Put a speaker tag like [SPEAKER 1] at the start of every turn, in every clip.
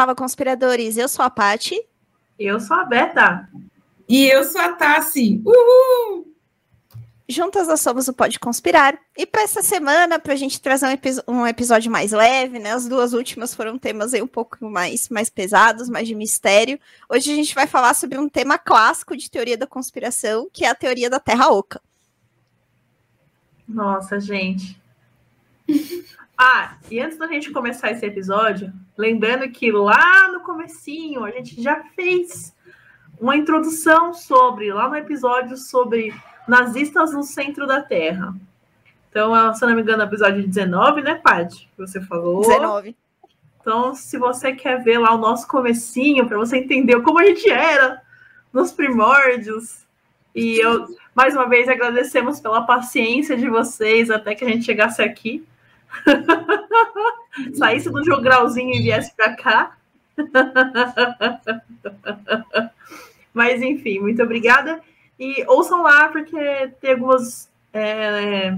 [SPEAKER 1] Fala, conspiradores. Eu sou a Pati.
[SPEAKER 2] Eu sou a Beta.
[SPEAKER 3] E eu sou a Tassi. Uhul!
[SPEAKER 1] Juntas nós somos o Pode Conspirar. E para essa semana, para a gente trazer um, um, episódio mais leve, né? As duas últimas foram temas aí um pouco mais, mais pesados, mais de mistério. Hoje a gente vai falar sobre um tema clássico de teoria da conspiração, que é a teoria da Terra Oca.
[SPEAKER 2] Nossa, gente. Ah, e antes da gente começar esse episódio, lembrando que lá no comecinho a gente já fez uma introdução sobre, lá no episódio sobre nazistas no centro da Terra. Então, se não me engano, é episódio 19, né, Paty? Você falou.
[SPEAKER 1] 19.
[SPEAKER 2] Então, se você quer ver lá o nosso comecinho, para você entender como a gente era nos primórdios. E eu, mais uma vez, agradecemos pela paciência de vocês até que a gente chegasse aqui. Saísse do jogralzinho e viesse para cá. Mas, enfim, muito obrigada. E ouçam lá, porque tem algumas é,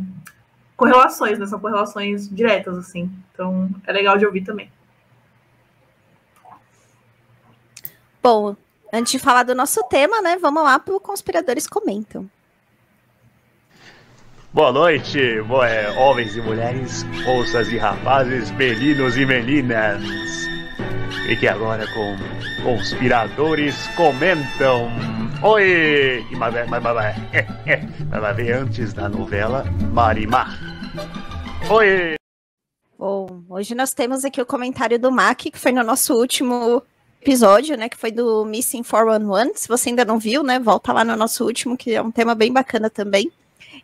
[SPEAKER 2] correlações, né? São correlações diretas, assim. Então, é legal de ouvir também.
[SPEAKER 1] Bom, antes de falar do nosso tema, né? Vamos lá para o Conspiradores Comentam.
[SPEAKER 4] Boa noite, boa, é, homens e mulheres, moças e rapazes, meninos e meninas. Fique agora com Conspiradores Comentam. Oi! Mas, mas, mas, mas vai ver antes da novela Marimar. Oi!
[SPEAKER 1] Bom, hoje nós temos aqui o comentário do Mac, que foi no nosso último episódio, né, que foi do Missing 411. Se você ainda não viu, né, volta lá no nosso último, que é um tema bem bacana também.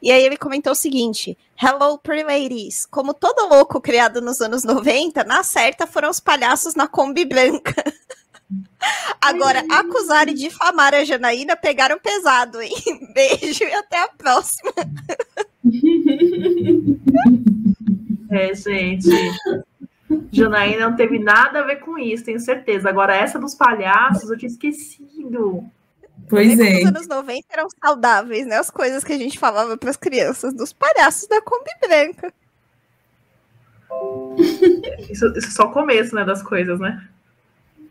[SPEAKER 1] E aí ele comentou o seguinte: Hello, pretty ladies. Como todo louco criado nos anos 90, na certa foram os palhaços na Kombi branca. Agora, acusar e difamar a Janaína pegaram pesado, hein? Beijo e até a próxima.
[SPEAKER 2] É, gente. Janaína não teve nada a ver com isso, tenho certeza. Agora, essa dos palhaços, eu tinha esquecido.
[SPEAKER 3] Pois é.
[SPEAKER 1] Os anos 90 eram saudáveis, né? As coisas que a gente falava para as crianças, dos palhaços da Kombi Branca.
[SPEAKER 2] Isso, isso é só o começo, né, das coisas, né?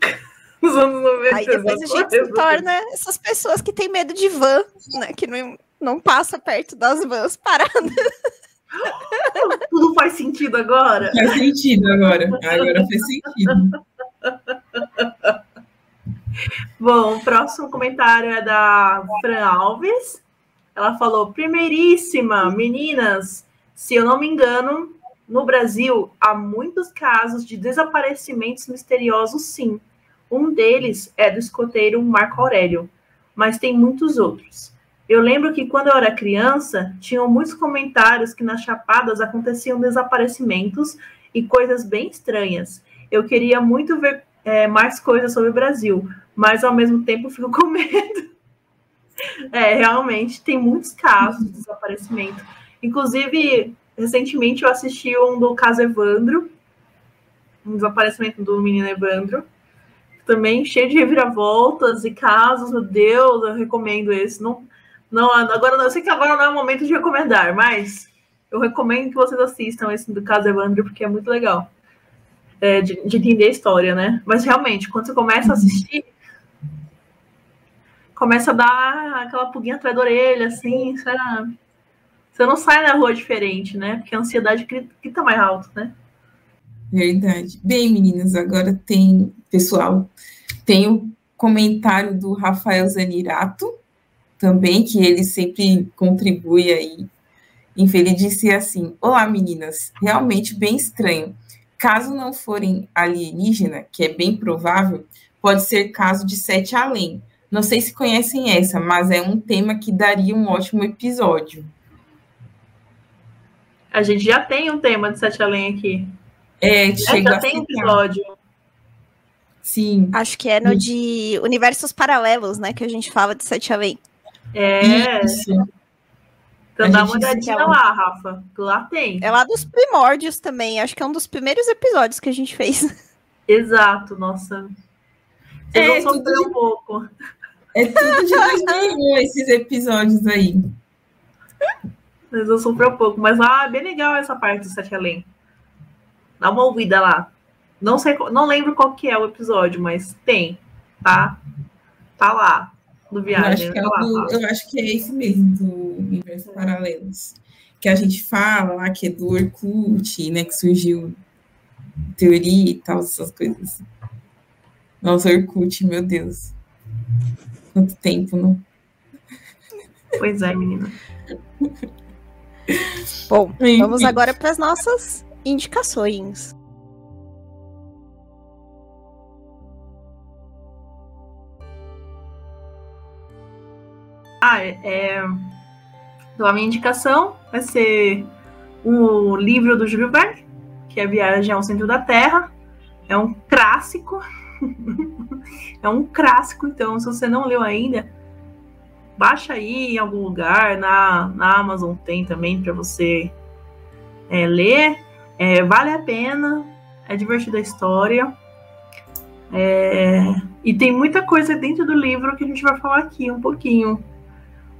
[SPEAKER 2] Os anos 90.
[SPEAKER 1] Aí depois a gente se torna essas pessoas que têm medo de van, né? Que não, não passa perto das vans paradas.
[SPEAKER 2] Tudo faz sentido agora?
[SPEAKER 3] Faz sentido agora. Agora faz sentido.
[SPEAKER 2] Bom, o próximo comentário é da Fran Alves. Ela falou: primeiríssima, meninas, se eu não me engano, no Brasil há muitos casos de desaparecimentos misteriosos, sim. Um deles é do escoteiro Marco Aurélio, mas tem muitos outros. Eu lembro que quando eu era criança, tinham muitos comentários que nas chapadas aconteciam desaparecimentos e coisas bem estranhas. Eu queria muito ver é, mais coisas sobre o Brasil, mas ao mesmo tempo fico com medo. É, realmente tem muitos casos de desaparecimento. Inclusive, recentemente eu assisti um do caso Evandro, um desaparecimento do menino Evandro, também cheio de reviravoltas e casos, meu Deus, eu recomendo esse. Não, não, agora eu sei que agora não é o momento de recomendar, mas eu recomendo que vocês assistam esse do caso Evandro, porque é muito legal é, de, de, entender a história, né? Mas realmente, quando você começa a assistir, começa a dar aquela pulguinha atrás da orelha, assim, sabe? Você não sai na rua diferente, né? Porque a ansiedade grita mais alto, né?
[SPEAKER 3] Verdade. Bem, meninas, agora tem, pessoal, tem o comentário do Rafael Zanirato, também, que ele sempre contribui aí. Enfim, ele disse assim: Olá, meninas, realmente bem estranho. Caso não forem alienígena, que é bem provável, pode ser caso de sete além. Não sei se conhecem essa, mas é um tema que daria um ótimo episódio.
[SPEAKER 2] A gente já tem um tema de sete além aqui.
[SPEAKER 3] É, chega
[SPEAKER 2] já tem um episódio.
[SPEAKER 3] Sim.
[SPEAKER 1] Acho que é no de universos paralelos, né? Que a gente fala de sete além.
[SPEAKER 2] É. Isso. Então dá uma olhadinha é lá, Rafa. Lá tem.
[SPEAKER 1] É lá dos primórdios também. Acho que é um dos primeiros episódios que a gente fez.
[SPEAKER 2] Exato, nossa. Vocês é, vão sofrer um pouco.
[SPEAKER 3] É tudo de 2001 esses episódios aí.
[SPEAKER 2] Vocês vão sofrer um pouco. Mas ah, bem legal essa parte do Sete Além. Dá uma ouvida lá. Não sei, não lembro qual que é o episódio, mas tem, tá? Tá lá, do Viagem.
[SPEAKER 3] Eu acho, que é,
[SPEAKER 2] tá lá,
[SPEAKER 3] do,
[SPEAKER 2] tá.
[SPEAKER 3] eu acho que é esse mesmo, do Universo Paralelos. Que a gente fala lá que é do Orkut, né? Que surgiu teoria e tal, essas coisas. Nossa, Orkut, meu Deus. Quanto tempo, não?
[SPEAKER 2] Pois é, menina.
[SPEAKER 1] Bom,
[SPEAKER 3] Enfim.
[SPEAKER 1] vamos agora para as nossas indicações.
[SPEAKER 2] Ah, é, é, então, a minha indicação vai ser o livro do Júlio Verne, que é Viagem ao Centro da Terra. É um clássico. é um clássico, então, se você não leu ainda, baixa aí em algum lugar, na, na Amazon tem também para você é, ler. É, vale a pena, é divertida a história. É, e tem muita coisa dentro do livro que a gente vai falar aqui um pouquinho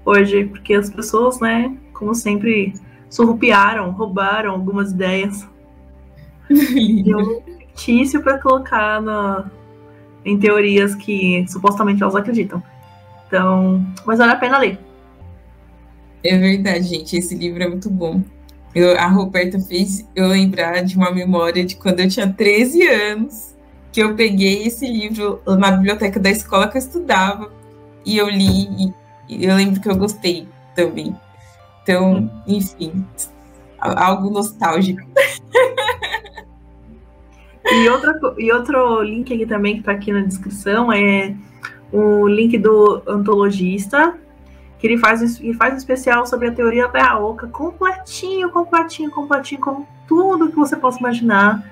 [SPEAKER 2] hoje, porque as pessoas, né, como sempre, surrupiaram, roubaram algumas ideias de um fictício para colocar na, em teorias que supostamente elas acreditam. Então, mas vale a pena ler.
[SPEAKER 3] É verdade, gente. Esse livro é muito bom. Eu- a Roberta fez eu lembrar de uma memória de quando eu tinha 13 anos, que eu peguei esse livro na biblioteca da escola que eu estudava e eu li e eu lembro que eu gostei também. Então, enfim, algo nostálgico.
[SPEAKER 2] E, outra, e outro link aqui também que está aqui na descrição é o link do antologista, que ele faz, ele faz um especial sobre a teoria da Oca, completinho, completinho, completinho, com tudo que você possa imaginar,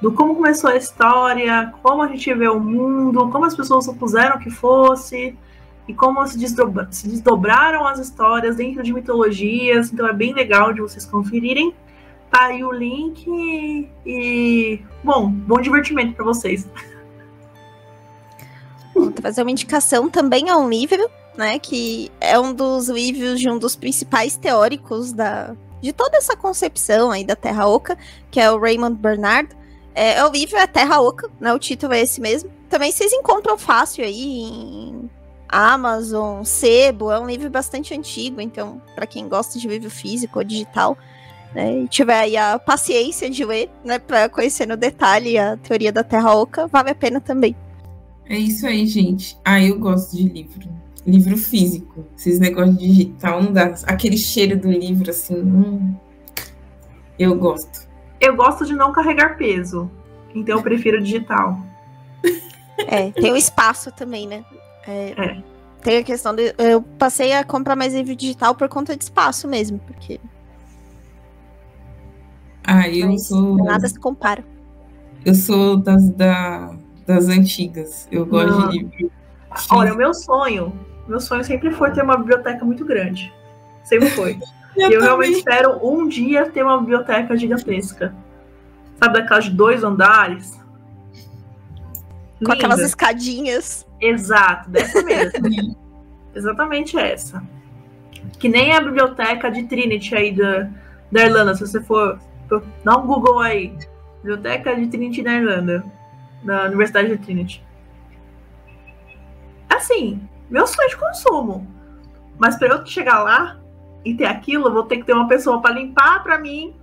[SPEAKER 2] do como começou a história, como a gente vê o mundo, como as pessoas supuseram que fosse, e como se, desdobra- se desdobraram as histórias dentro de mitologias. Então é bem legal de vocês conferirem. Tá aí o link e, e, bom, bom divertimento para vocês.
[SPEAKER 1] Vou trazer uma indicação também a um livro, né? Que é um dos livros de um dos principais teóricos da, de toda essa concepção aí da Terra Oca, que é o Raymond Bernard. É, é o livro é Terra Oca, né? O título é esse mesmo. Também vocês encontram fácil aí em Amazon, Sebo, é um livro bastante antigo, então, para quem gosta de livro físico ou digital, né, e tiver aí a paciência de ler, né, para conhecer no detalhe a teoria da Terra Oca, vale a pena também.
[SPEAKER 3] É isso aí, gente. Ah, eu gosto de livro. Livro físico. Esses negócios de digital, não dá. Aquele cheiro do livro, assim. hum, eu gosto.
[SPEAKER 2] Eu gosto de não carregar peso, então eu prefiro digital.
[SPEAKER 1] É, tem o espaço também, né? É,
[SPEAKER 2] É.
[SPEAKER 1] Tem a questão de. Eu passei a comprar mais livro digital por conta de espaço mesmo, porque
[SPEAKER 3] Ah, eu
[SPEAKER 1] mas
[SPEAKER 3] sou.
[SPEAKER 1] nada se compara.
[SPEAKER 3] Eu sou das, da- das antigas. Eu gosto
[SPEAKER 2] Não.
[SPEAKER 3] de livro.
[SPEAKER 2] Olha, o meu sonho, meu sonho sempre foi ter uma biblioteca muito grande. Sempre foi.
[SPEAKER 3] eu
[SPEAKER 2] E eu realmente espero um dia ter uma biblioteca gigantesca. Sabe daquelas de dois andares?
[SPEAKER 1] Com aquelas
[SPEAKER 2] Linda.
[SPEAKER 1] escadinhas.
[SPEAKER 2] Exato, dessa mesmo. Exatamente essa. Que nem a biblioteca de Trinity aí da, da Irlanda. Se você for dá um Google aí. Biblioteca de Trinity na Irlanda. Na Universidade de Trinity. Assim, meu sonho de consumo. Mas para eu chegar lá e ter aquilo, eu vou ter que ter uma pessoa para limpar para mim,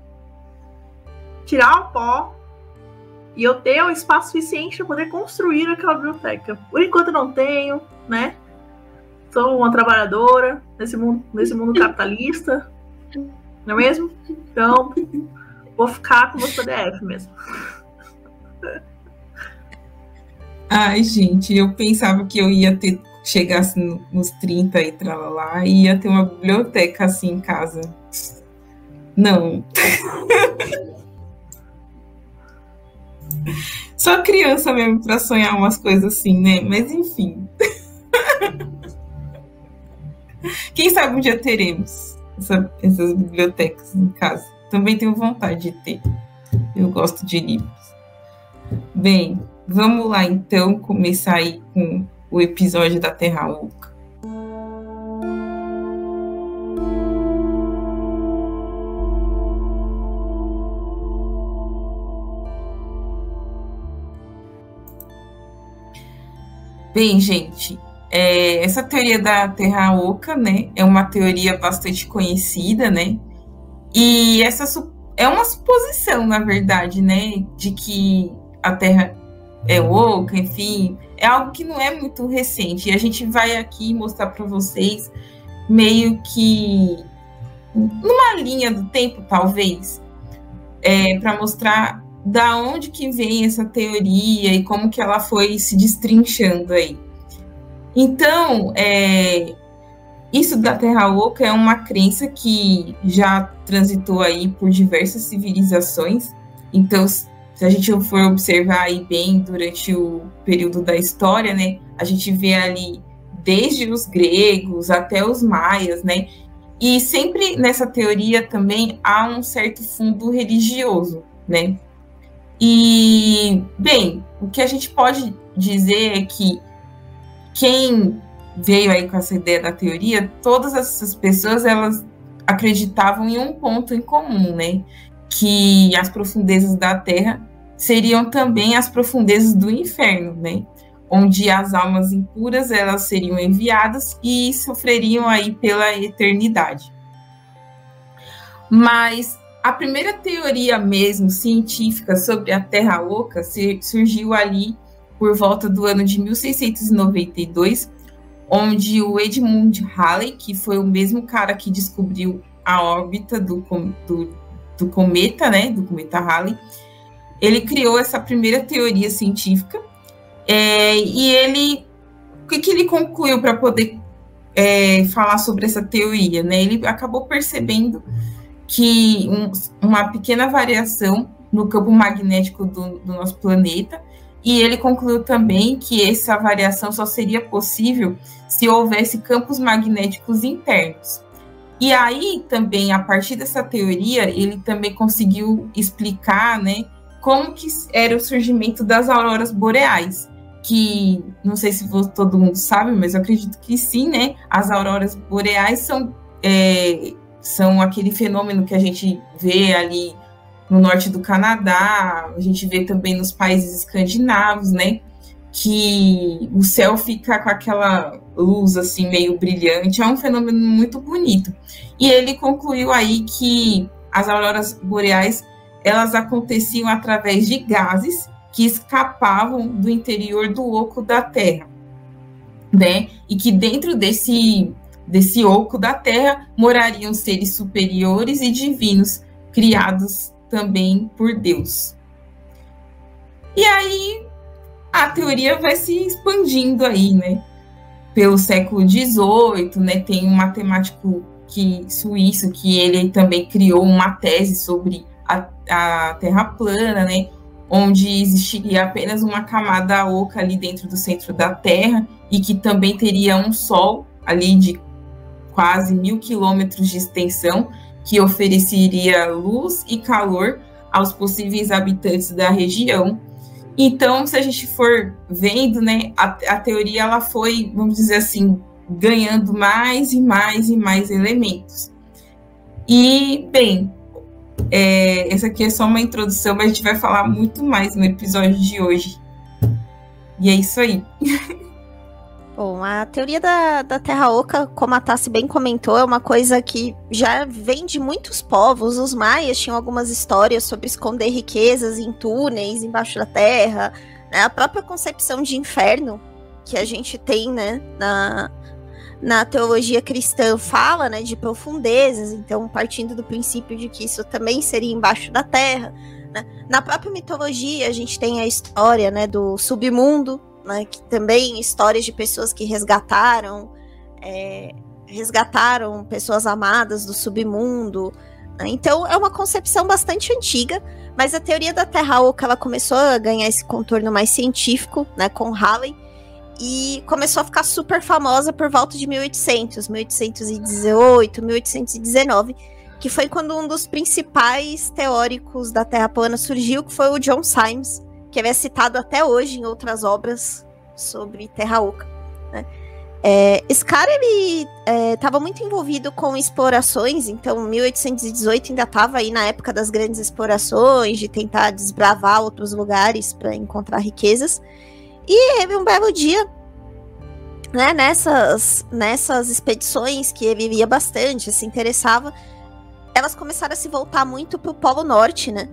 [SPEAKER 2] tirar o pó e eu ter o espaço suficiente para poder construir aquela biblioteca. Por enquanto eu não tenho, né? Sou uma trabalhadora nesse mundo, nesse mundo capitalista, não é mesmo? Então, vou ficar com meus PDF mesmo.
[SPEAKER 3] Ai, gente, eu pensava que eu ia ter, chegasse no- nos 30 e tralalá, e ia ter uma biblioteca assim em casa. Não. Só criança mesmo para sonhar umas coisas assim, né? Mas enfim. Quem sabe um dia teremos essa- essas bibliotecas em casa também tenho vontade de ter. Eu gosto de livros. Bem, vamos lá então começar aí com o episódio da Terra Oca. Bem, gente, é, essa teoria da Terra Oca, né, é uma teoria bastante conhecida, né, e essa é uma suposição, na verdade, né, de que a Terra é oca, enfim, é algo que não é muito recente. E a gente vai aqui mostrar para vocês meio que numa linha do tempo, talvez, é, para mostrar da onde que vem essa teoria e como que ela foi se destrinchando aí. Então, é, isso da Terra Oca é uma crença que já transitou aí por diversas civilizações. Então, se a gente for observar aí bem durante o período da história, né, a gente vê ali desde os gregos até os maias, né? E sempre nessa teoria também há um certo fundo religioso, né? E, bem, o que a gente pode dizer é que quem veio aí com essa ideia da teoria, todas essas pessoas, elas acreditavam em um ponto em comum, né? Que as profundezas da Terra seriam também as profundezas do inferno, né? Onde as almas impuras elas seriam enviadas e sofreriam aí pela eternidade. Mas a primeira teoria mesmo científica sobre a Terra Oca surgiu ali por volta do ano de 1692, onde o Edmund Halley, que foi o mesmo cara que descobriu a órbita do, do, do cometa, né, do cometa Halley, ele criou essa primeira teoria científica é, e ele, o que, que ele concluiu para poder é, falar sobre essa teoria, né? Ele acabou percebendo que um, uma pequena variação no campo magnético do, do, nosso planeta, e ele concluiu também que essa variação só seria possível se houvesse campos magnéticos internos. E aí também, a partir dessa teoria, ele também conseguiu explicar, né, como que era o surgimento das auroras boreais, que não sei se todo mundo sabe, mas eu acredito que sim, né? As auroras boreais são é, são aquele fenômeno que a gente vê ali no norte do Canadá, a gente vê também nos países escandinavos, né? Que o céu fica com aquela luz assim meio brilhante, é um fenômeno muito bonito. E ele concluiu aí que as auroras boreais elas aconteciam através de gases que escapavam do interior do oco da Terra, né? E que dentro desse Desse oco da terra morariam seres superiores e divinos, criados também por Deus. E aí a teoria vai se expandindo aí, né? Pelo século XVIII, né? Tem um matemático que suíço que ele também criou uma tese sobre a, a Terra plana, né? Onde existiria apenas uma camada oca ali dentro do centro da Terra e que também teria um Sol ali de quase mil quilômetros de extensão, que ofereceria luz e calor aos possíveis habitantes da região. Então, se a gente for vendo, né, a, a teoria ela foi, vamos dizer assim, ganhando mais e mais e mais elementos. E, bem, é, essa aqui é só uma introdução, mas a gente vai falar muito mais no episódio de hoje. E é isso aí.
[SPEAKER 1] Bom, a teoria da, da Terra Oca, como a Tassi bem comentou, é uma coisa que já vem de muitos povos. Os maias tinham algumas histórias sobre esconder riquezas em túneis embaixo da terra. Né? A própria concepção de inferno que a gente tem né, na, na teologia cristã fala né, de profundezas, então partindo do princípio de que isso também seria embaixo da terra. Né? Na própria mitologia, a gente tem a história né, do submundo, né? Que também histórias de pessoas que resgataram, é, resgataram pessoas amadas do submundo. Né? Então é uma concepção bastante antiga, mas a teoria da Terra Oca ela começou a ganhar esse contorno mais científico, né, com Halley, e começou a ficar super famosa por volta de 1800, 1818, 1819, que foi quando um dos principais teóricos da Terra plana surgiu, que foi o John Symes, que é citado até hoje em outras obras sobre Terra Oca. Né? É, esse cara ele estava é, muito envolvido com explorações, então 1818 ainda estava aí na época das grandes explorações, de tentar desbravar outros lugares para encontrar riquezas. E um belo dia né, nessas, nessas expedições que ele via bastante, se interessava, elas começaram a se voltar muito para o Polo Norte, né?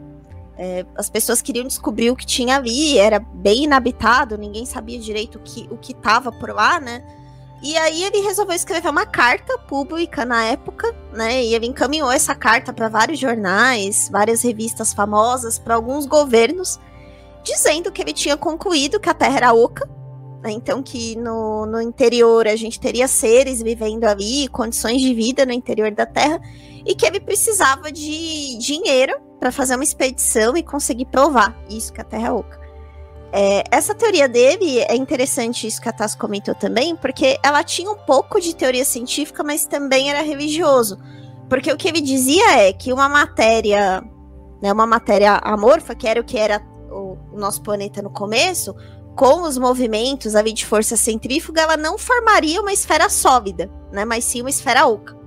[SPEAKER 1] É, as pessoas queriam descobrir o que tinha ali, era bem inabitado, ninguém sabia direito o que o estava por lá, né? E aí ele resolveu escrever uma carta pública na época, né? E ele encaminhou essa carta para vários jornais, várias revistas famosas, para alguns governos, dizendo que ele tinha concluído que a Terra era oca, né? Então que no, no interior a gente teria seres vivendo ali, condições de vida no interior da Terra, e que ele precisava de dinheiro para fazer uma expedição e conseguir provar isso que a Terra é oca. É, essa teoria dele é interessante isso que a Tassi comentou também, porque ela tinha um pouco de teoria científica, mas também era religioso. Porque o que ele dizia é que uma matéria, né, uma matéria amorfa, que era o que era o, o nosso planeta no começo, com os movimentos ali de força centrífuga, ela não formaria uma esfera sólida, né, mas sim uma esfera oca.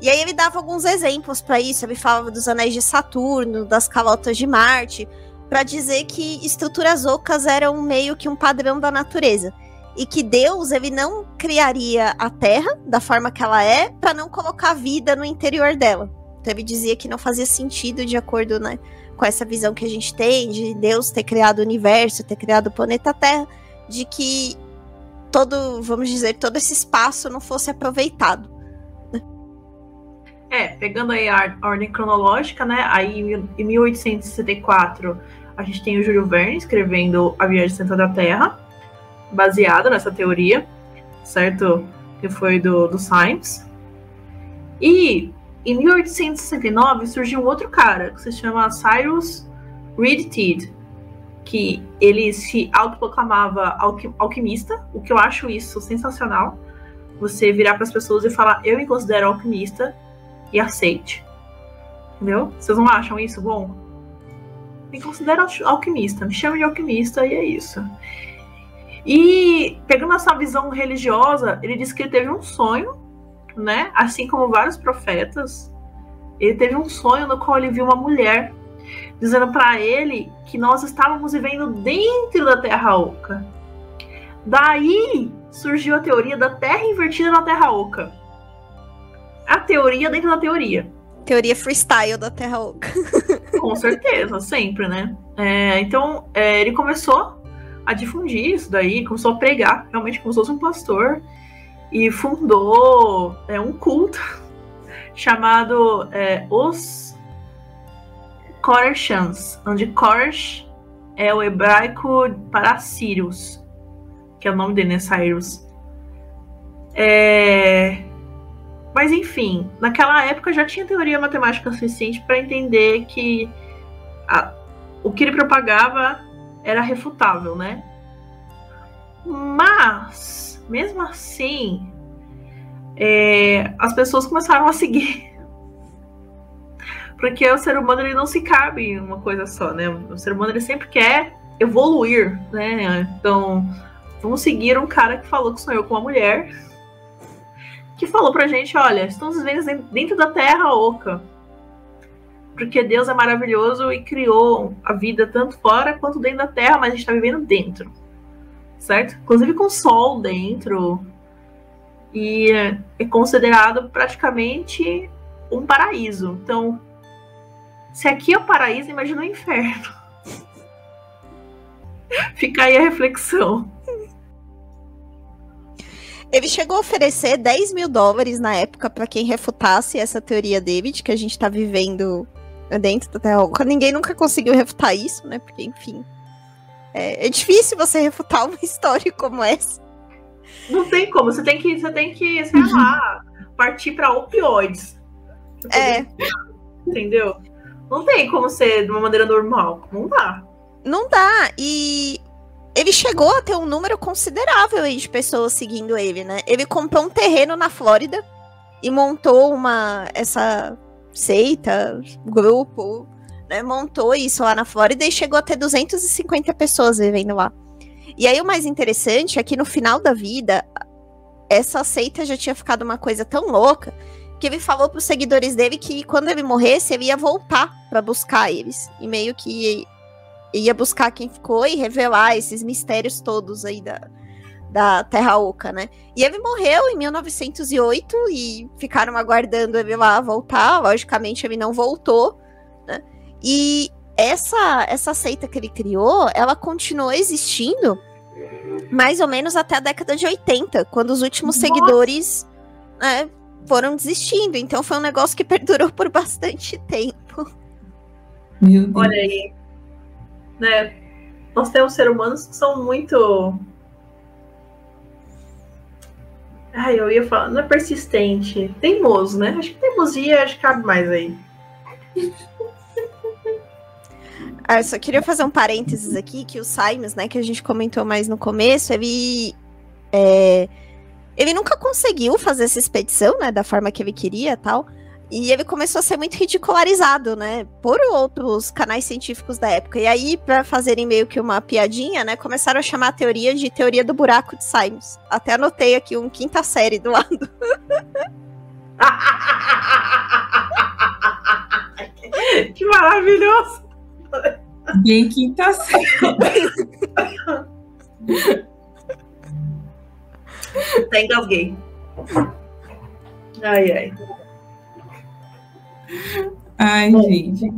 [SPEAKER 1] E aí ele dava alguns exemplos para isso, ele falava dos anéis de Saturno, das calotas de Marte, para dizer que estruturas ocas eram meio que um padrão da natureza e que Deus ele não criaria a Terra da forma que ela é para não colocar vida no interior dela. Então ele dizia que não fazia sentido de acordo né, com essa visão que a gente tem de Deus ter criado o universo, ter criado o planeta Terra, de que todo, vamos dizer, todo esse espaço não fosse aproveitado.
[SPEAKER 2] É, pegando aí a ordem cronológica, né? Aí em 1864 a gente tem o Júlio Verne escrevendo A Viagem Central da Terra, baseado nessa teoria, certo? Que foi do, do Science. E em 1869 surgiu um outro cara, que se chama Cyrus Reed Teed, que ele se autoproclamava alquimista, o que eu acho isso sensacional. Você virar para as pessoas e falar, eu me considero alquimista, e aceite. Entendeu? Vocês não acham isso bom? Me considero alquimista, me chame de alquimista e é isso. E pegando essa visão religiosa, ele disse que ele teve um sonho, né? Assim como vários profetas, ele teve um sonho no qual ele viu uma mulher dizendo para ele que nós estávamos vivendo dentro da Terra Oca. Daí surgiu a teoria da Terra invertida na Terra Oca teoria dentro da teoria.
[SPEAKER 1] Teoria freestyle da Terra Oca.
[SPEAKER 2] Com certeza, sempre, né? É, então, é, ele começou a difundir isso daí, começou a pregar, realmente como se fosse um pastor, e fundou é, um culto chamado é, Os Koreshans, onde Koresh é o hebraico para Sirius, que é o nome dele, né? Cyrus. É, mas enfim, naquela época já tinha teoria matemática suficiente para entender que a, o que ele propagava era refutável, né? Mas, mesmo assim, é, as pessoas começaram a seguir. Porque o ser humano ele não se cabe em uma coisa só, né? O ser humano ele sempre quer evoluir, né? Então, vamos seguir um cara que falou que sonhou com uma mulher que falou pra gente: olha, estamos vivendo dentro da terra oca. Porque Deus é maravilhoso e criou a vida tanto fora quanto dentro da terra, mas a gente está vivendo dentro. Certo? Inclusive com sol dentro. E é considerado praticamente um paraíso. Então, se aqui é o paraíso, imagina o inferno. Fica aí a reflexão.
[SPEAKER 1] Ele chegou a oferecer 10 mil dólares na época para quem refutasse essa teoria dele de que a gente tá vivendo dentro da Terra Oca. Ninguém nunca conseguiu refutar isso, né? Porque, enfim. É, é, difícil você refutar uma história como essa.
[SPEAKER 2] Não tem como, você tem que, você tem que, sei uhum. lá, partir para opioides.
[SPEAKER 1] É.
[SPEAKER 2] Entendeu? Não tem como ser de uma maneira normal. Não dá.
[SPEAKER 1] Não dá. E ele chegou a ter um número considerável aí de pessoas seguindo ele, né? Ele comprou um terreno na Flórida e montou uma essa seita, grupo, né? Montou isso lá na Flórida e chegou a ter 250 pessoas vivendo lá. E aí o mais interessante é que no final da vida essa seita já tinha ficado uma coisa tão louca que ele falou para os seguidores dele que quando ele morresse ele ia voltar para buscar eles e meio que ia buscar quem ficou e revelar esses mistérios todos aí da, da Terra Oca, né? E ele morreu em 1908 e ficaram aguardando ele lá voltar. Logicamente, ele não voltou, né? E essa, essa seita que ele criou, ela continuou existindo mais ou menos até a década de 80, quando os últimos Nossa. seguidores né, foram desistindo. Então foi um negócio que perdurou por bastante tempo.
[SPEAKER 2] Olha aí. Né? Nós temos seres humanos que são muito. Ai, eu ia falar, não é persistente, teimoso, né? Acho que teimosia acho que cabe mais aí.
[SPEAKER 1] Ah, eu só queria fazer um parênteses aqui, que o Simons, né, que a gente comentou mais no começo, ele. É, ele nunca conseguiu fazer essa expedição, né, da forma que ele queria tal. E ele começou a ser muito ridicularizado, né, por outros canais científicos da época. E aí, para fazerem meio que uma piadinha, né, começaram a chamar a teoria de teoria do buraco de Simons. Até anotei aqui um quinta série do lado.
[SPEAKER 2] que maravilhoso!
[SPEAKER 3] Bem quinta série.
[SPEAKER 2] Até engasguei. Ai, ai.
[SPEAKER 3] Ai, Bom, gente.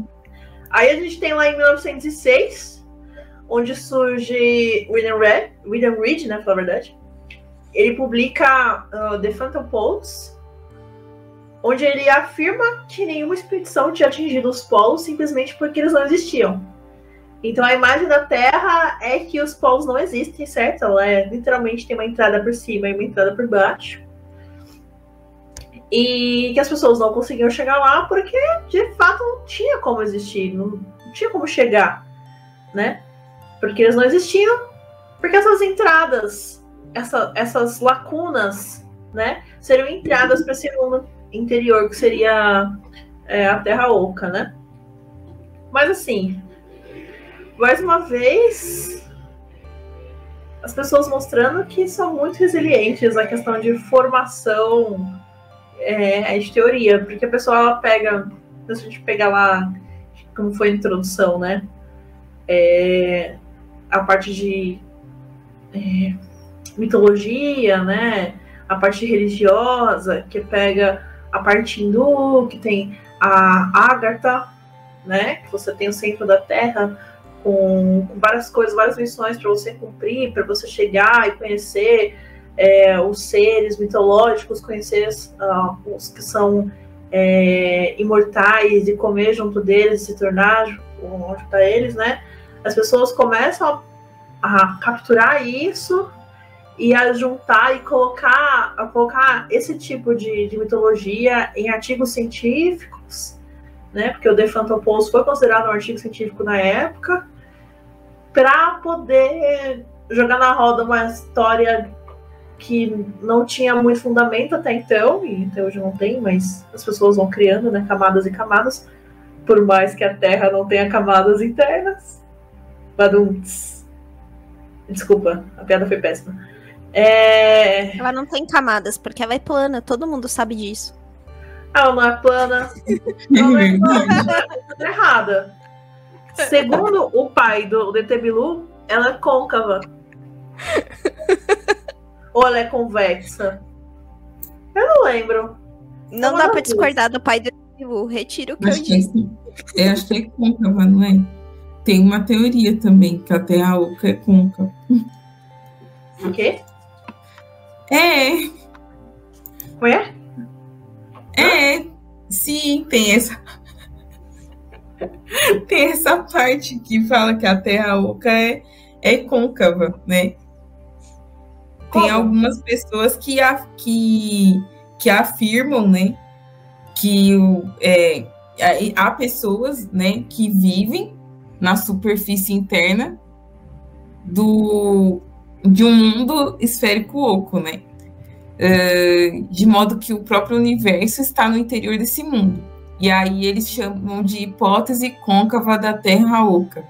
[SPEAKER 2] Aí a gente tem lá em 1906, onde surge William Reed, William Reed, né, pela verdade. Ele publica uh, The Phantom Poles, onde ele afirma que nenhuma expedição tinha atingido os polos simplesmente porque eles não existiam. Então a imagem da Terra é que os polos não existem, certo? Ela é, literalmente tem uma entrada por cima e uma entrada por baixo. E que as pessoas não conseguiam chegar lá porque de fato não tinha como existir, não, tinha como chegar, né? Porque eles não existiam, porque essas entradas, essa, essas lacunas, né, seriam entradas para esse mundo interior, que seria é, a Terra Oca, né? Mas assim, mais uma vez, as pessoas mostrando que são muito resilientes a questão de formação é, de teoria, porque a pessoa ela pega, se a gente pegar lá, como foi a introdução, né? É, a parte de é, mitologia, né? A parte religiosa, que pega a parte hindu, que tem a Agartha, né? Que você tem o centro da Terra com, com várias coisas, várias missões para você cumprir, para você chegar e conhecer é, os seres mitológicos, conhecer uh, os que são é, imortais e comer junto deles, se tornar junto a eles, né? As pessoas começam a, a capturar isso e a juntar e colocar, a colocar esse tipo de, de mitologia em artigos científicos, né? Porque o The Phantom foi considerado um artigo científico na época, para poder jogar na roda uma história que não tinha muito fundamento até então, e até hoje não tem, mas as pessoas vão criando, né, camadas e camadas, por mais que a Terra não tenha camadas internas. Badunts. Desculpa, a piada foi péssima. É...
[SPEAKER 1] Ela não tem camadas, porque ela é plana, todo mundo sabe disso.
[SPEAKER 2] Ela não é plana. Ela não é plana. tá errada. Segundo o pai do DT Bilu, ela é côncava. Ou ela é convexa? Eu não lembro.
[SPEAKER 1] Não dá pra discordar do pai do Bilu. Retiro o que acho eu disse.
[SPEAKER 3] É, eu acho que é côncava, não é? Tem uma teoria também, que a Terra Oca é côncava.
[SPEAKER 2] O quê?
[SPEAKER 3] É.
[SPEAKER 2] Ué?
[SPEAKER 3] É, sim, tem essa. tem essa parte que fala que a Terra oca é, é côncava, né? Tem algumas pessoas que, a, que, que afirmam, né, que o, é, há pessoas, né, que vivem na superfície interna do, de um mundo esférico oco, né? Uh, de modo que o próprio universo está no interior desse mundo. E aí eles chamam de hipótese côncava da Terra oca.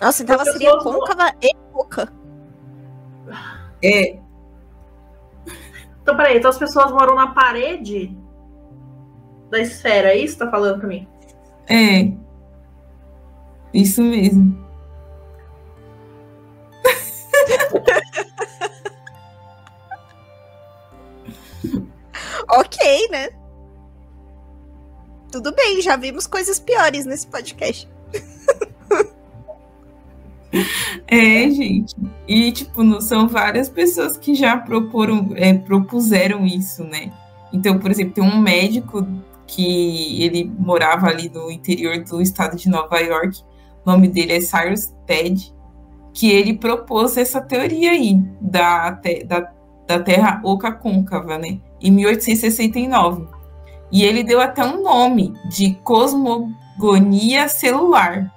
[SPEAKER 1] Nossa, então ela seria côncava e oca.
[SPEAKER 3] É.
[SPEAKER 2] Então, peraí, então as pessoas moram na parede da esfera, é isso que tá falando pra mim?
[SPEAKER 3] É. Isso mesmo. ok, né?
[SPEAKER 1] Tudo bem, já vimos coisas piores nesse podcast.
[SPEAKER 3] É, gente. E, tipo, são várias pessoas que já proporam, é, propuseram isso, né? Então, por exemplo, tem um médico que ele morava ali no interior do estado de Nova York, o nome dele é Cyrus Ted, que ele propôs essa teoria aí da, da, da Terra oca côncava, né? Em 1869. E ele deu até um nome de cosmogonia celular.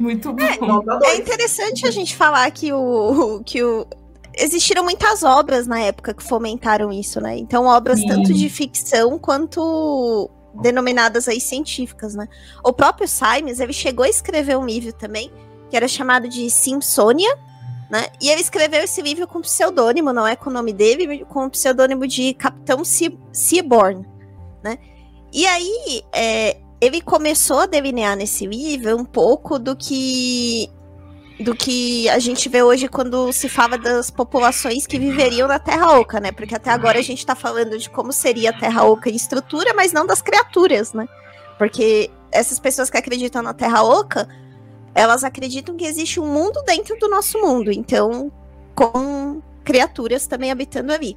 [SPEAKER 1] Muito bom.
[SPEAKER 3] Muito bom.
[SPEAKER 1] É, é interessante a gente falar que o, que o, existiram muitas obras na época que fomentaram isso, né? Então, obras Sim. tanto de ficção quanto denominadas aí científicas, né? O próprio Symes, ele chegou a escrever um livro também, que era chamado de Simpsonia, né? E ele escreveu esse livro com pseudônimo, não é com o nome dele, com o pseudônimo de Capitão Seaborn, né? E aí, é, ele começou a delinear nesse livro um pouco do que do que a gente vê hoje quando se fala das populações que viveriam na Terra Oca, né? Porque até agora a gente está falando de como seria a Terra Oca em estrutura, mas não das criaturas, né? Porque essas pessoas que acreditam na Terra Oca, elas acreditam que existe um mundo dentro do nosso mundo, então com criaturas também habitando ali.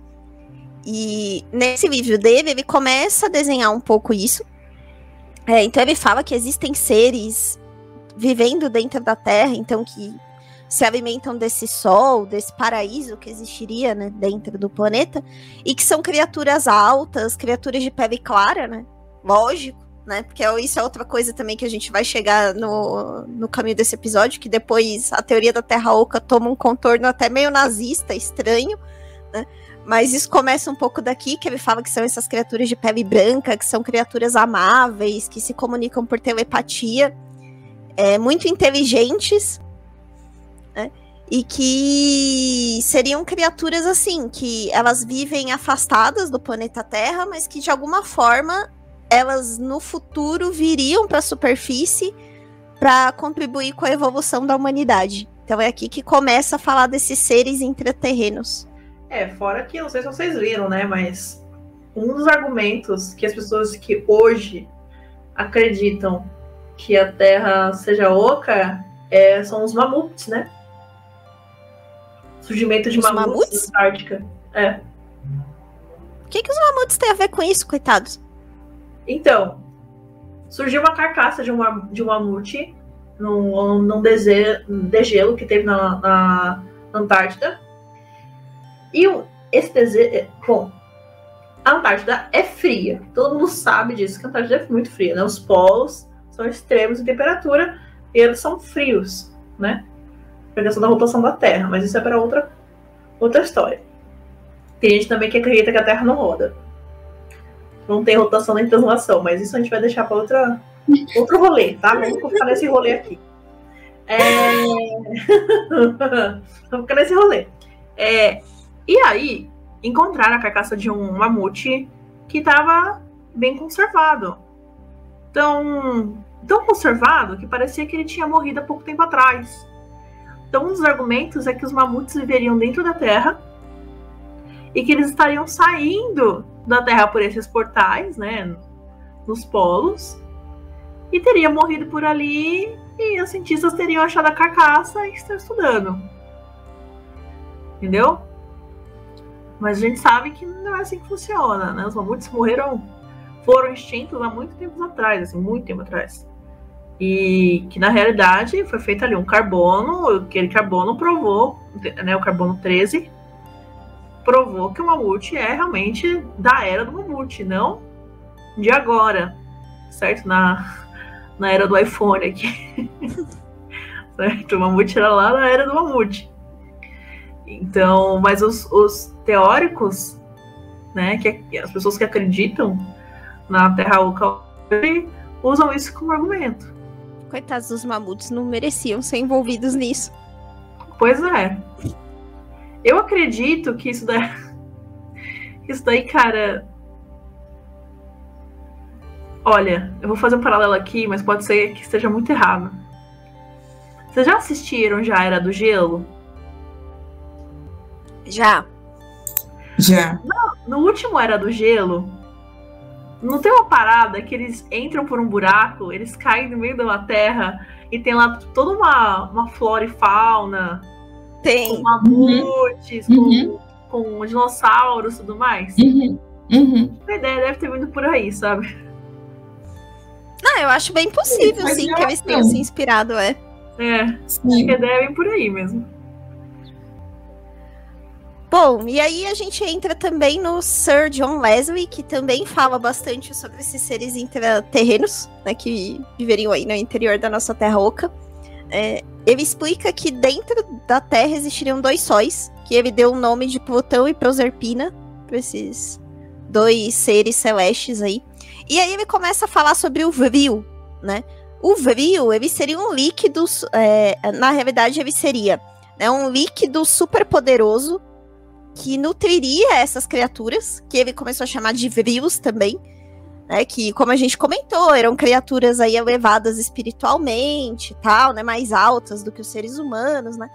[SPEAKER 1] E nesse livro dele, ele começa a desenhar um pouco isso. É, então ele fala que existem seres vivendo dentro da Terra, então que se alimentam desse sol, desse paraíso que existiria né, dentro do planeta, e que são criaturas altas, criaturas de pele clara, né? Lógico, né? Porque isso é outra coisa também que a gente vai chegar no, no caminho desse episódio, que depois a teoria da Terra Oca toma um contorno até meio nazista, estranho, né? Mas isso começa um pouco daqui, que ele fala que são essas criaturas de pele branca, que são criaturas amáveis, que se comunicam por telepatia é, muito inteligentes, né? E que seriam criaturas assim, que elas vivem afastadas do planeta Terra, mas que de alguma forma elas no futuro viriam para a superfície para contribuir com a evolução da humanidade. Então é aqui que começa a falar desses seres intraterrenos.
[SPEAKER 2] É, fora que, não sei se vocês viram, né, mas um dos argumentos que as pessoas que hoje acreditam que a Terra seja oca é, são os mamutes, né? Surgimento de mamutes, mamutes na Antártica. É.
[SPEAKER 1] O que, que os mamutes têm a ver com isso, coitados?
[SPEAKER 2] Então, surgiu uma carcaça de um, de um mamute num, num degelo que teve na, na Antártida. E esse degelo. Bom, a Antártida é fria. Todo mundo sabe disso, que a Antártida é muito fria, né? Os polos são extremos em temperatura e eles são frios, né? Por questão da rotação da Terra, mas isso é para outra, outra história. Tem gente também que acredita que a Terra não roda. Não tem rotação nem translação, mas isso a gente vai deixar para outra, outro rolê, tá? Vamos ficar nesse rolê aqui. É... Vamos ficar nesse rolê. É... E aí, encontraram a carcaça de um mamute que estava bem conservado tão, tão conservado que parecia que ele tinha morrido há pouco tempo atrás. Então, um dos argumentos é que os mamutes viveriam dentro da Terra e que eles estariam saindo da Terra por esses portais, né, nos polos, e teria morrido por ali e os cientistas teriam achado a carcaça e estão estudando. Entendeu? Mas a gente sabe que não é assim que funciona, né? Os mamutes morreram foram extintos há muito tempo atrás, assim, muito tempo atrás. E que na realidade foi feito ali um carbono, aquele carbono provou, né, o carbono 13, provou que o mamute é realmente da era do mamute, não de agora, certo? Na, na era do iPhone aqui. certo? O mamute era lá na era do mamute. Então, mas os, os teóricos, né, que as pessoas que acreditam na Terra Oca usam isso como argumento.
[SPEAKER 1] Coitados dos mamutes, não mereciam ser envolvidos nisso.
[SPEAKER 2] Pois é. Eu acredito que isso daí. Isso daí, cara. Olha, eu vou fazer um paralelo aqui, mas pode ser que esteja muito errado. Vocês já assistiram já Era do Gelo?
[SPEAKER 1] Já.
[SPEAKER 3] Já.
[SPEAKER 2] No, no último Era do Gelo, Não tem uma parada que eles entram por um buraco, eles caem no meio da terra e tem lá toda uma, uma flora e fauna.
[SPEAKER 1] Tem.
[SPEAKER 2] Com mamutes,
[SPEAKER 3] Uhum.
[SPEAKER 2] com, com dinossauros e tudo mais.
[SPEAKER 3] Uhum. Uhum.
[SPEAKER 2] A ideia deve ter vindo por aí, sabe?
[SPEAKER 1] Não, eu acho bem possível,
[SPEAKER 3] Faz
[SPEAKER 1] sim, que eles tenham
[SPEAKER 3] relação.
[SPEAKER 1] se inspirado, é.
[SPEAKER 2] É, acho
[SPEAKER 3] Sim.
[SPEAKER 2] que a ideia vem por aí mesmo.
[SPEAKER 1] Bom, e aí a gente entra também no Sir John Leslie, que também fala bastante sobre esses seres intraterrenos, né, que viveriam aí no interior da nossa Terra Oca. É, ele explica que dentro da Terra existiriam dois sóis, que ele deu o nome de Plutão e Proserpina para esses dois seres celestes aí. E aí ele começa a falar sobre o vril, né? O vril, ele seria um líquido, é, na realidade ele seria né, um líquido super poderoso que nutriria essas criaturas, que ele começou a chamar de vrils também, né, que como a gente comentou, eram criaturas aí elevadas espiritualmente, tal, né, mais altas do que os seres humanos, né?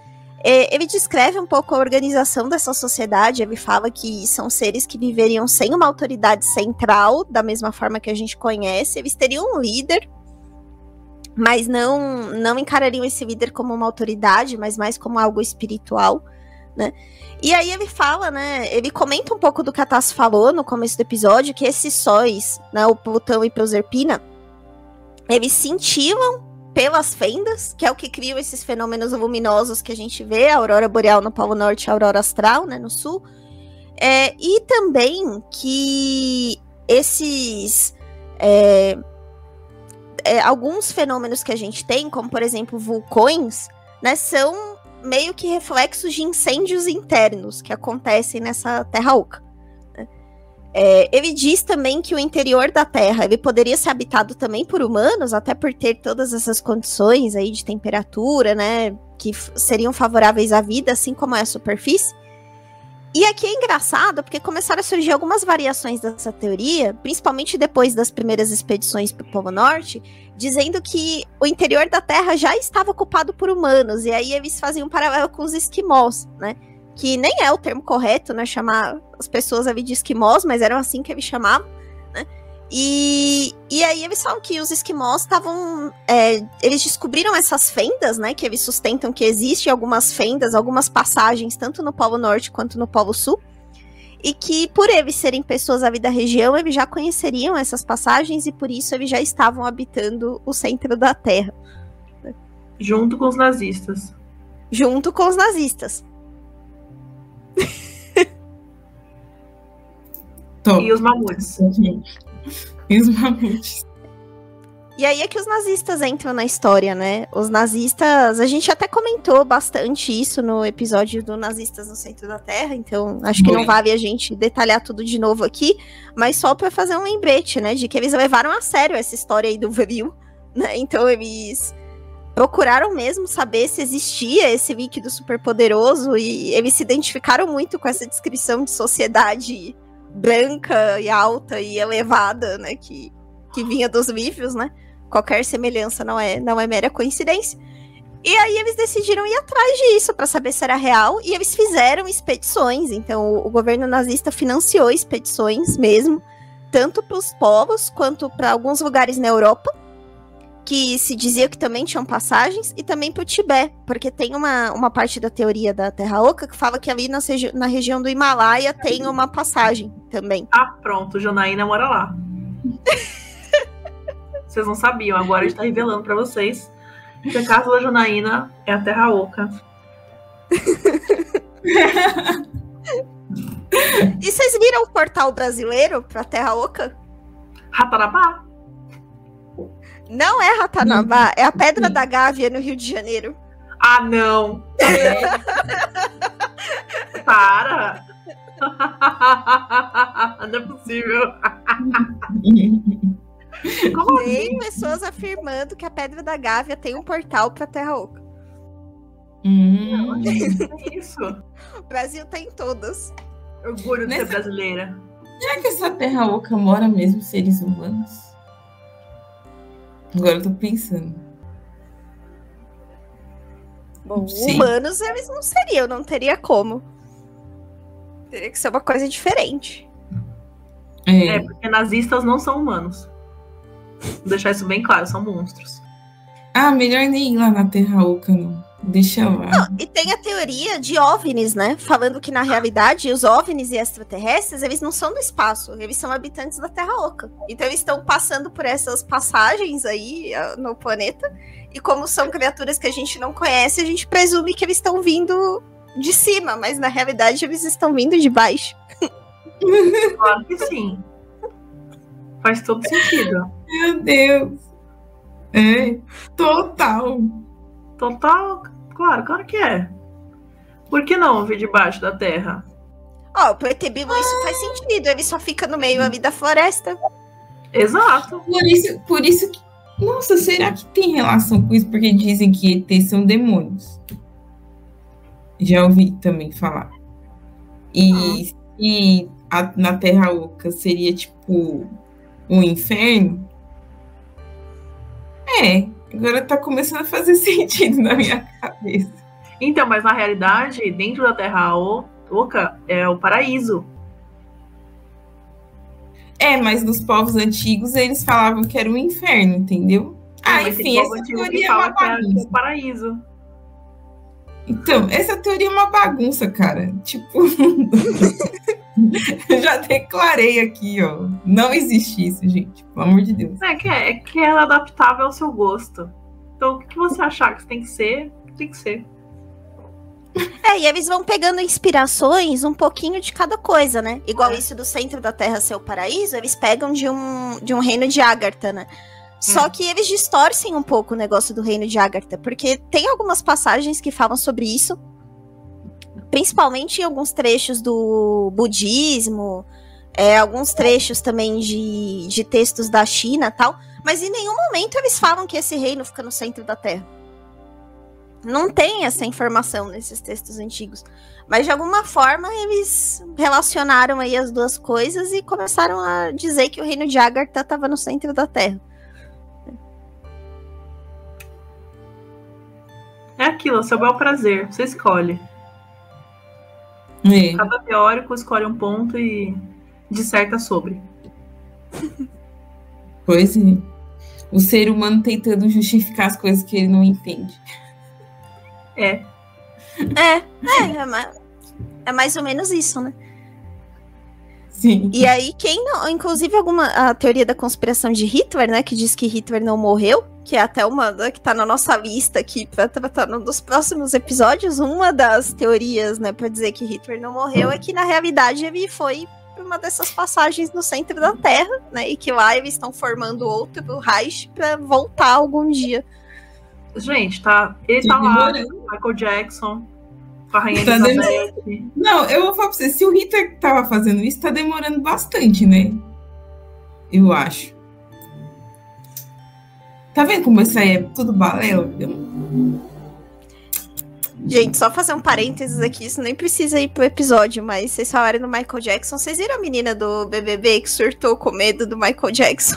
[SPEAKER 1] É, ele descreve um pouco a organização dessa sociedade, ele fala que são seres que viveriam sem uma autoridade central, da mesma forma que a gente conhece, eles teriam um líder, mas não não encarariam esse líder como uma autoridade, mas mais como algo espiritual, né? E aí ele fala, né? Ele comenta um pouco do que a Tassi falou no começo do episódio, que esses sóis, né, o Plutão e Proserpina, eles cintilam pelas fendas, que é o que criam esses fenômenos luminosos que a gente vê, a aurora boreal no Polo Norte e a aurora astral, né, no Sul. É, e também que esses é, é, alguns fenômenos que a gente tem, como por exemplo vulcões, né, são meio que reflexos de incêndios internos que acontecem nessa Terra Oca. né? É, ele diz também que o interior da Terra ele poderia ser habitado também por humanos, até por ter todas essas condições aí de temperatura, né, que seriam favoráveis à vida, assim como é a superfície. E aqui é engraçado porque começaram a surgir algumas variações dessa teoria, principalmente depois das primeiras expedições para o Polo Norte, dizendo que o interior da Terra já estava ocupado por humanos, e aí eles faziam um paralelo com os esquimós, né? Que nem é o termo correto, né? Chamar as pessoas ali de esquimós, mas eram assim que eles chamavam? E, e aí eles falam que os esquimós estavam. é, eles descobriram essas fendas, né? Que eles sustentam que existem algumas fendas, algumas passagens, tanto no Polo Norte quanto no Polo Sul. E que por eles serem pessoas ali da região, eles já conheceriam essas passagens e por isso eles já estavam habitando o centro da Terra,
[SPEAKER 2] Junto com os nazistas.
[SPEAKER 1] junto com os nazistas.
[SPEAKER 3] Top.
[SPEAKER 2] E os mamutes.
[SPEAKER 3] E os mamutes.
[SPEAKER 1] E aí é que os nazistas entram na história, né? Os nazistas, a gente até comentou bastante isso no episódio do Nazistas no Centro da Terra, então acho que não vale a gente detalhar tudo de novo aqui, mas só para fazer um lembrete, né, de que eles levaram a sério essa história aí do vril, né? Então eles procuraram mesmo saber se existia esse líquido superpoderoso e eles se identificaram muito com essa descrição de sociedade branca e alta e elevada, né, que que vinha dos livros, né? Qualquer semelhança não é, não é mera coincidência. E aí eles decidiram ir atrás disso para saber se era real e eles fizeram expedições. Então o, o governo nazista financiou expedições mesmo, tanto para os povos quanto para alguns lugares na Europa, que se dizia que também tinham passagens, e também para o Tibete, porque tem uma, uma parte da teoria da Terra Oca que fala que ali na, regi- na região do Himalaia tem uma passagem também.
[SPEAKER 2] Ah, pronto, Janaína mora lá. vocês não sabiam, agora a gente tá revelando pra vocês que a casa da Janaína é a Terra Oca.
[SPEAKER 1] E vocês viram o portal brasileiro para Terra Oca?
[SPEAKER 2] Ratanabá.
[SPEAKER 1] Não é Ratanabá, é a Pedra da Gávea no Rio de Janeiro.
[SPEAKER 2] Ah, não. Para. não é possível. Como assim?
[SPEAKER 1] Tem pessoas afirmando que a Pedra da Gávea tem um portal para Terra Oca.
[SPEAKER 3] Hum.
[SPEAKER 2] É isso?
[SPEAKER 1] O Brasil tem todas.
[SPEAKER 2] Orgulho de ser
[SPEAKER 3] Nessa-
[SPEAKER 2] brasileira.
[SPEAKER 3] Será que essa terra oca mora mesmo seres humanos? Agora eu tô pensando.
[SPEAKER 1] Bom,
[SPEAKER 3] Sim.
[SPEAKER 1] humanos eles não seriam, não teria como. Teria que ser uma coisa diferente.
[SPEAKER 2] É. é, porque nazistas não são humanos. Vou deixar isso bem claro, são monstros.
[SPEAKER 3] Ah, melhor nem ir lá na Terra Oca, não. Deixa lá. Não,
[SPEAKER 1] e tem a teoria de OVNIs, né? Falando que na realidade os OVNIs e extraterrestres, eles não são do espaço, eles são habitantes da Terra Oca. Então eles estão passando por essas passagens aí ah, no planeta. E como são criaturas que a gente não conhece, a gente presume que eles estão vindo de cima, mas na realidade eles estão vindo de baixo.
[SPEAKER 2] Claro que sim. Faz todo sentido.
[SPEAKER 3] Meu Deus. É, total.
[SPEAKER 2] Total, claro, claro que é. Por que não vir debaixo da terra?
[SPEAKER 1] Ó, oh, pro ET Bilu isso faz sentido, ele só fica no meio ali da floresta.
[SPEAKER 2] Exato.
[SPEAKER 3] Por isso, por isso que. Nossa, será que tem relação com isso? Porque dizem que ET são demônios. Já ouvi também falar. E ah. se a, na Terra Oca seria tipo um inferno? É, Agora tá começando a fazer sentido na minha cabeça.
[SPEAKER 2] Então, mas na realidade, dentro da Terra Oca é o paraíso.
[SPEAKER 3] É, mas nos povos antigos eles falavam que era o um inferno, entendeu?
[SPEAKER 2] Ah, enfim, essa teoria é. É o paraíso.
[SPEAKER 3] Então, essa teoria é uma bagunça, cara. Tipo, já declarei aqui, ó. Não existe isso, gente. Pelo amor de Deus.
[SPEAKER 2] É que é, é que ela é adaptável ao seu gosto. Então, o que você achar que tem que ser, tem que ser.
[SPEAKER 1] É, e eles vão pegando inspirações um pouquinho de cada coisa, né? Igual é. isso do centro da Terra ser o paraíso, eles pegam de um, de um reino de Agartha, né? Só hum. que eles distorcem um pouco o negócio do reino de Agartha, porque tem algumas passagens que falam sobre isso, principalmente em alguns trechos do budismo, é, alguns trechos também de, de textos da China tal, mas em nenhum momento eles falam que esse reino fica no centro da Terra. Não tem essa informação nesses textos antigos. Mas de alguma forma eles relacionaram aí as duas coisas e começaram a dizer que o reino de Agartha estava no centro da Terra.
[SPEAKER 2] É aquilo, seu bel prazer, você escolhe. É. Cada teórico escolhe um ponto e disserta sobre.
[SPEAKER 3] Pois é. O ser humano tentando justificar as coisas que ele não entende.
[SPEAKER 2] É.
[SPEAKER 1] É, é, é, mais, é mais ou menos isso, né?
[SPEAKER 3] Sim.
[SPEAKER 1] E aí, quem não. Inclusive, alguma. A teoria da conspiração de Hitler, né? Que diz que Hitler não morreu, que é até uma que tá na nossa lista aqui para tratar num dos próximos episódios. Uma das teorias, né, para dizer que Hitler não morreu é que na realidade ele foi uma dessas passagens no centro da Terra, né? E que lá eles estão formando outro Reich para voltar algum dia.
[SPEAKER 2] Gente, tá. Ele tá lá, Michael Jackson com a Rainha tá Elizabeth.
[SPEAKER 3] Não, eu vou falar pra você, se o Hitler tava fazendo isso, tá demorando bastante, né? Eu acho. Tá vendo como isso aí é tudo balela?
[SPEAKER 1] Gente, só fazer um parênteses aqui, isso nem precisa ir pro episódio, mas vocês falaram do Michael Jackson. Vocês viram a menina do BBB que surtou com medo do Michael Jackson?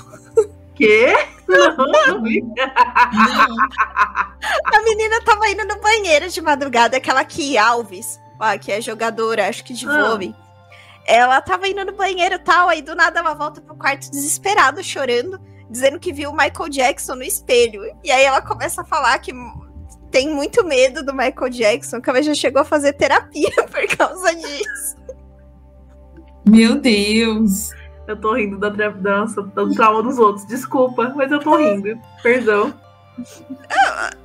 [SPEAKER 2] Quê?
[SPEAKER 1] A menina tava indo no banheiro de madrugada, aquela que Alves, ó, que é jogadora, acho que de ah. vôlei. Ela tava indo no banheiro e tal, aí do nada ela volta pro quarto desesperada, chorando, dizendo que viu o Michael Jackson no espelho. E aí ela começa a falar que tem muito medo do Michael Jackson, que ela já chegou a fazer terapia por causa disso.
[SPEAKER 3] Meu Deus!
[SPEAKER 2] Eu tô rindo da dança, do trauma dos outros. Desculpa, mas eu tô rindo. Perdão.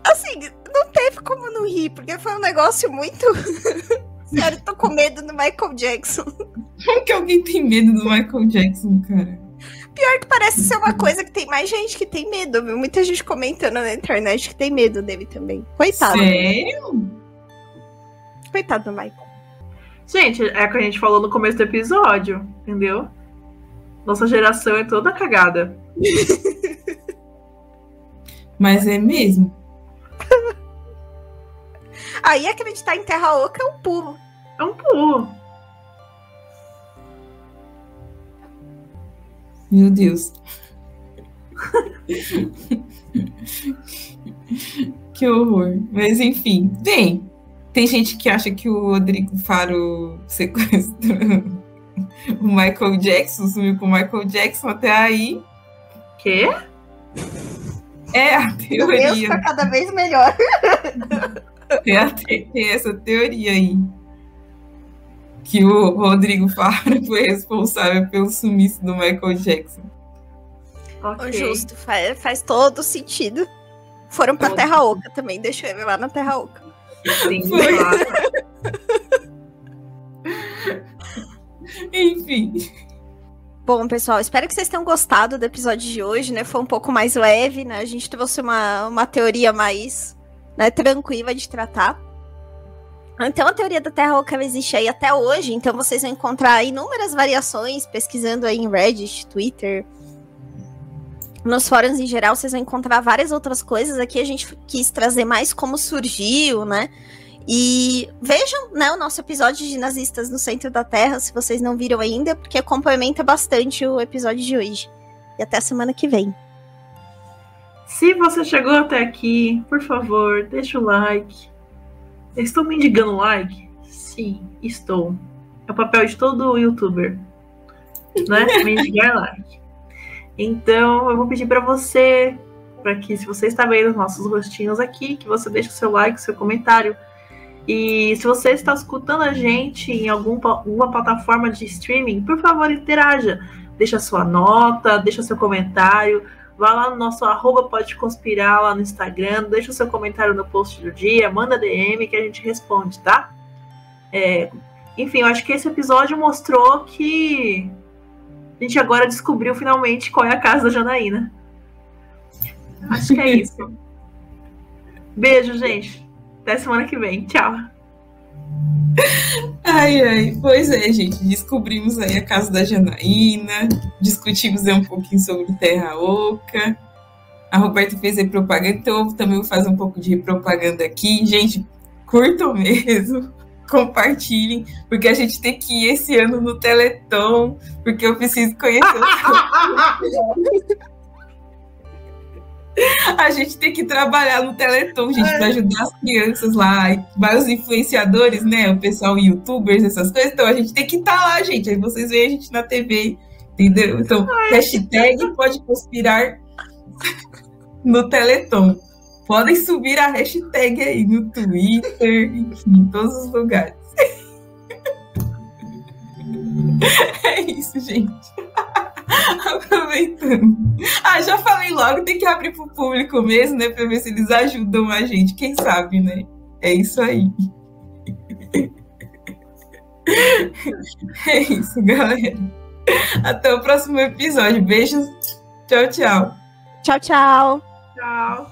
[SPEAKER 1] Assim, não teve como não rir, porque foi um negócio muito. Sério, tô com medo do Michael Jackson.
[SPEAKER 3] Como que alguém tem medo do Michael Jackson, cara?
[SPEAKER 1] Pior que parece ser uma coisa que tem mais gente que tem medo, viu? Muita gente comentando na internet que tem medo dele também. Coitado.
[SPEAKER 3] Sério?
[SPEAKER 1] Coitado do Michael.
[SPEAKER 2] Gente, é o que a gente falou no começo do episódio, entendeu? Nossa geração é toda cagada.
[SPEAKER 3] Mas é mesmo.
[SPEAKER 1] Aí acreditar em terra oca é um pulo.
[SPEAKER 2] É um pulo.
[SPEAKER 3] Meu Deus. que horror. Mas enfim, bem. Tem gente que acha que o Rodrigo Faro sequestrou o Michael Jackson sumiu com o Michael Jackson até aí.
[SPEAKER 2] Quê?
[SPEAKER 3] É a teoria.
[SPEAKER 1] Deus tá cada vez melhor.
[SPEAKER 3] Tem, a- tem essa teoria aí. Que o Rodrigo Fara foi responsável pelo sumiço do Michael Jackson.
[SPEAKER 2] Ok.
[SPEAKER 1] Justo, faz, faz todo sentido. Foram pra
[SPEAKER 2] Todo
[SPEAKER 1] Terra Oca também, deixou ele lá na Terra Oca.
[SPEAKER 2] Sim,
[SPEAKER 3] Foi. Enfim.
[SPEAKER 1] Bom, pessoal, espero que vocês tenham gostado do episódio de hoje, né? Foi um pouco mais leve, né? A gente trouxe uma, uma teoria mais né, tranquila de tratar. Então, a teoria da Terra Oca existe aí até hoje, então vocês vão encontrar inúmeras variações pesquisando aí em Reddit, Twitter. Nos fóruns em geral, vocês vão encontrar várias outras coisas. Aqui a gente quis trazer mais como surgiu, né? E vejam, né, o nosso episódio de Nazistas no Centro da Terra, se vocês não viram ainda, porque complementa bastante o episódio de hoje. E até a semana que vem.
[SPEAKER 2] Se você chegou até aqui, por favor, deixa o like. Estou mendigando like? Sim, estou. É o papel de todo youtuber, né? Mendigar like. Então, eu vou pedir para você, para que se você está vendo os nossos rostinhos aqui, que você deixe o seu like, o seu comentário. E se você está escutando a gente em algum, alguma plataforma de streaming, por favor, interaja. Deixa sua nota, deixa seu comentário. Vá lá no nosso arroba pode conspirar lá no Instagram, deixa o seu comentário no post do dia, manda DM que a gente responde, tá? É, enfim, eu acho que esse episódio mostrou que a gente agora descobriu finalmente qual é a casa da Janaína. Acho que é isso. Beijo, gente. Até semana que vem. Tchau.
[SPEAKER 3] Ai, ai, pois é, gente. Descobrimos aí a casa da Janaína, discutimos aí um pouquinho sobre Terra Oca. A Roberta fez aí propaganda, então eu também vou fazer um pouco de propaganda aqui. Gente, curtam mesmo, compartilhem, porque a gente tem que ir esse ano no Teleton, porque eu preciso conhecer A gente tem que trabalhar no Teleton, gente, para ajudar as crianças lá. Vários influenciadores, né? O pessoal, youtubers, essas coisas. Então a gente tem que estar lá, gente. Aí vocês veem a gente na TV, entendeu? Então, hashtag pode conspirar no Teleton. Podem subir a hashtag aí no Twitter, enfim, em todos os lugares. É isso, gente. Aproveitando. Ah, já falei logo, tem que abrir pro público mesmo, né? Pra ver se eles ajudam a gente. Quem sabe, né? É isso aí. É isso, galera. Até o próximo episódio. Beijos. Tchau, tchau.
[SPEAKER 1] Tchau, tchau.
[SPEAKER 2] Tchau.